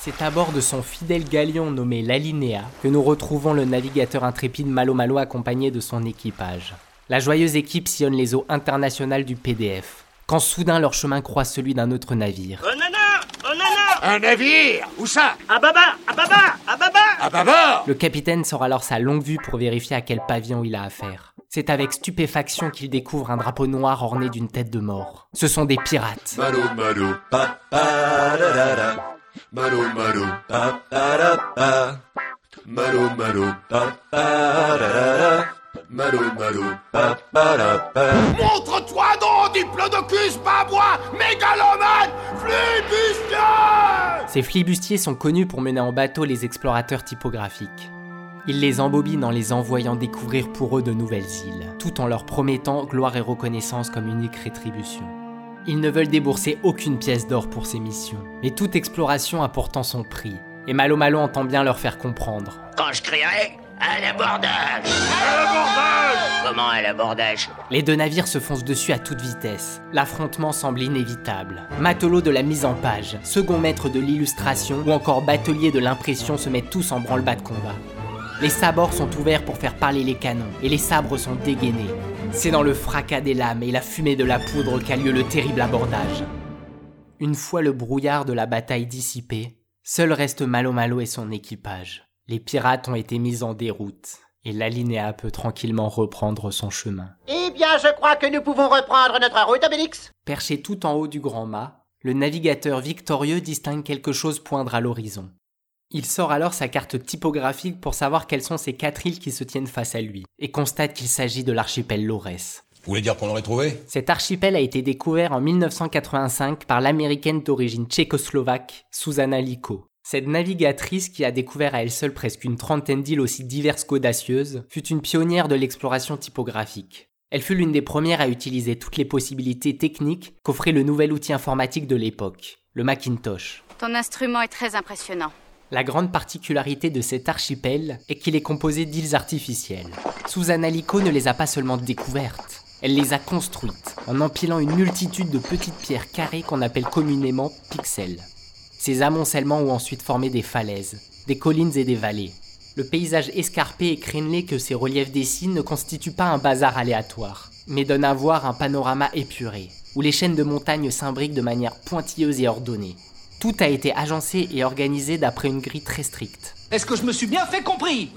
C'est à bord de son fidèle galion nommé l'Alinéa que nous retrouvons le navigateur intrépide Malo Malo accompagné de son équipage. La joyeuse équipe sillonne les eaux internationales du PDF, quand soudain leur chemin croise celui d'un autre navire. Un navire? Où ça? À baba À baba À baba À bâbord Le capitaine sort alors sa longue vue pour vérifier à quel pavillon il a affaire. C'est avec stupéfaction qu'il découvre un drapeau noir orné d'une tête de mort. Ce sont des pirates. Malo malo pa pa da da da. Pa pa pa. Pa pa pa pa. Montre-toi donc, diplodocus babois, mégalomane, flibustier Ces flibustiers sont connus pour mener en bateau les explorateurs typographiques. Ils les embobinent en les envoyant découvrir pour eux de nouvelles îles, tout en leur promettant gloire et reconnaissance comme unique rétribution. Ils ne veulent débourser aucune pièce d'or pour ces missions, mais toute exploration a pourtant son prix, et Malo Malo entend bien leur faire comprendre. Quand je crierai, à l'abordage Comment à l'abordage Les deux navires se foncent dessus à toute vitesse. L'affrontement semble inévitable. Matelot de la mise en page, second maître de l'illustration ou encore batelier de l'impression se mettent tous en branle-bas de combat. Les sabords sont ouverts pour faire parler les canons et les sabres sont dégainés. C'est dans le fracas des lames et la fumée de la poudre qu'a lieu le terrible abordage. Une fois le brouillard de la bataille dissipé, seul reste Malo Malo et son équipage. Les pirates ont été mis en déroute et l'alinéa peut tranquillement reprendre son chemin. Eh bien, je crois que nous pouvons reprendre notre route, Obélix. Perché tout en haut du grand mât, le navigateur victorieux distingue quelque chose poindre à l'horizon. Il sort alors sa carte typographique pour savoir quelles sont ces quatre îles qui se tiennent face à lui, et constate qu'il s'agit de l'archipel Lorès. Vous voulez dire qu'on l'aurait trouvé? Cet archipel a été découvert en 1985 par l'américaine d'origine tchécoslovaque Susanna Liko. Cette navigatrice, qui a découvert à elle seule presque une trentaine d'îles aussi diverses qu'audacieuses, fut une pionnière de l'exploration typographique. Elle fut l'une des premières à utiliser toutes les possibilités techniques qu'offrait le nouvel outil informatique de l'époque, le Macintosh. Ton instrument est très impressionnant. La grande particularité de cet archipel est qu'il est composé d'îles artificielles. Susanna Liko ne les a pas seulement découvertes, elle les a construites en empilant une multitude de petites pierres carrées qu'on appelle communément pixels. Ces amoncellements ont ensuite formé des falaises, des collines et des vallées. Le paysage escarpé et crénelé que ces reliefs dessinent ne constitue pas un bazar aléatoire, mais donne à voir un panorama épuré, où les chaînes de montagnes s'imbriquent de manière pointilleuse et ordonnée. Tout a été agencé et organisé d'après une grille très stricte. Est-ce que je me suis bien fait compris?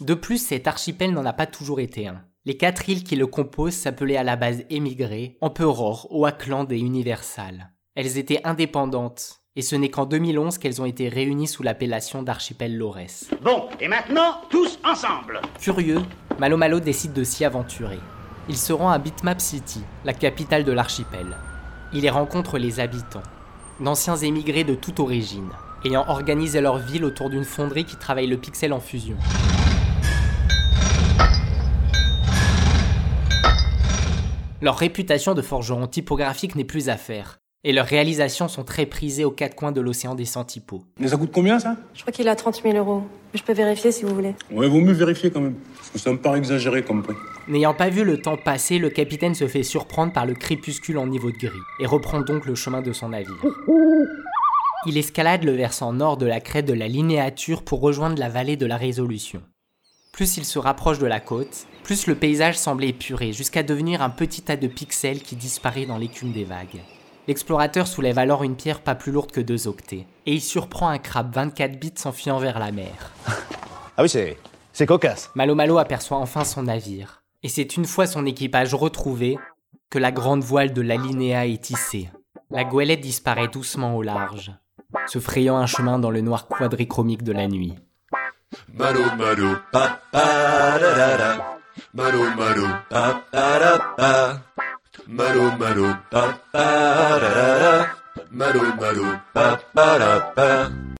De plus, cet archipel n'en a pas toujours été un. Les quatre îles qui le composent s'appelaient à la base émigrées, Emperor, Oakland et Universal. Elles étaient indépendantes, et ce n'est qu'en 2011 qu'elles ont été réunies sous l'appellation d'archipel Lorès. Bon, et maintenant, tous ensemble Furieux, Malo Malo décide de s'y aventurer. Il se rend à Bitmap City, la capitale de l'archipel. Il y rencontre les habitants, d'anciens émigrés de toute origine, ayant organisé leur ville autour d'une fonderie qui travaille le pixel en fusion. Leur réputation de forgeron typographique n'est plus à faire, et leurs réalisations sont très prisées aux quatre coins de l'océan des Centipots. Mais ça coûte combien ça? Je crois qu'il a 30 000 euros. Mais je peux vérifier si vous voulez. Ouais, vaut mieux vérifier quand même. Parce que ça me paraît exagéré comme prix. N'ayant pas vu le temps passer, le capitaine se fait surprendre par le crépuscule en niveau de gris, et reprend donc le chemin de son navire. Il escalade le versant nord de la crête de la linéature pour rejoindre la vallée de la Résolution. Plus il se rapproche de la côte, plus le paysage semble épuré, jusqu'à devenir un petit tas de pixels qui disparaît dans l'écume des vagues. L'explorateur soulève alors une pierre pas plus lourde que deux octets, et il surprend un crabe 24 bits s'enfuyant vers la mer. Ah oui, c'est. C'est cocasse. Malo Malo aperçoit enfin son navire, et c'est une fois son équipage retrouvé que la grande voile de l'alinéa est tissée. La goélette disparaît doucement au large, se frayant un chemin dans le noir quadrichromique de la nuit. Malo malo pa pa da da da. Malo malo pa pa da pa. Malo malo pa pa da da da. Malo malo pa pa da pa.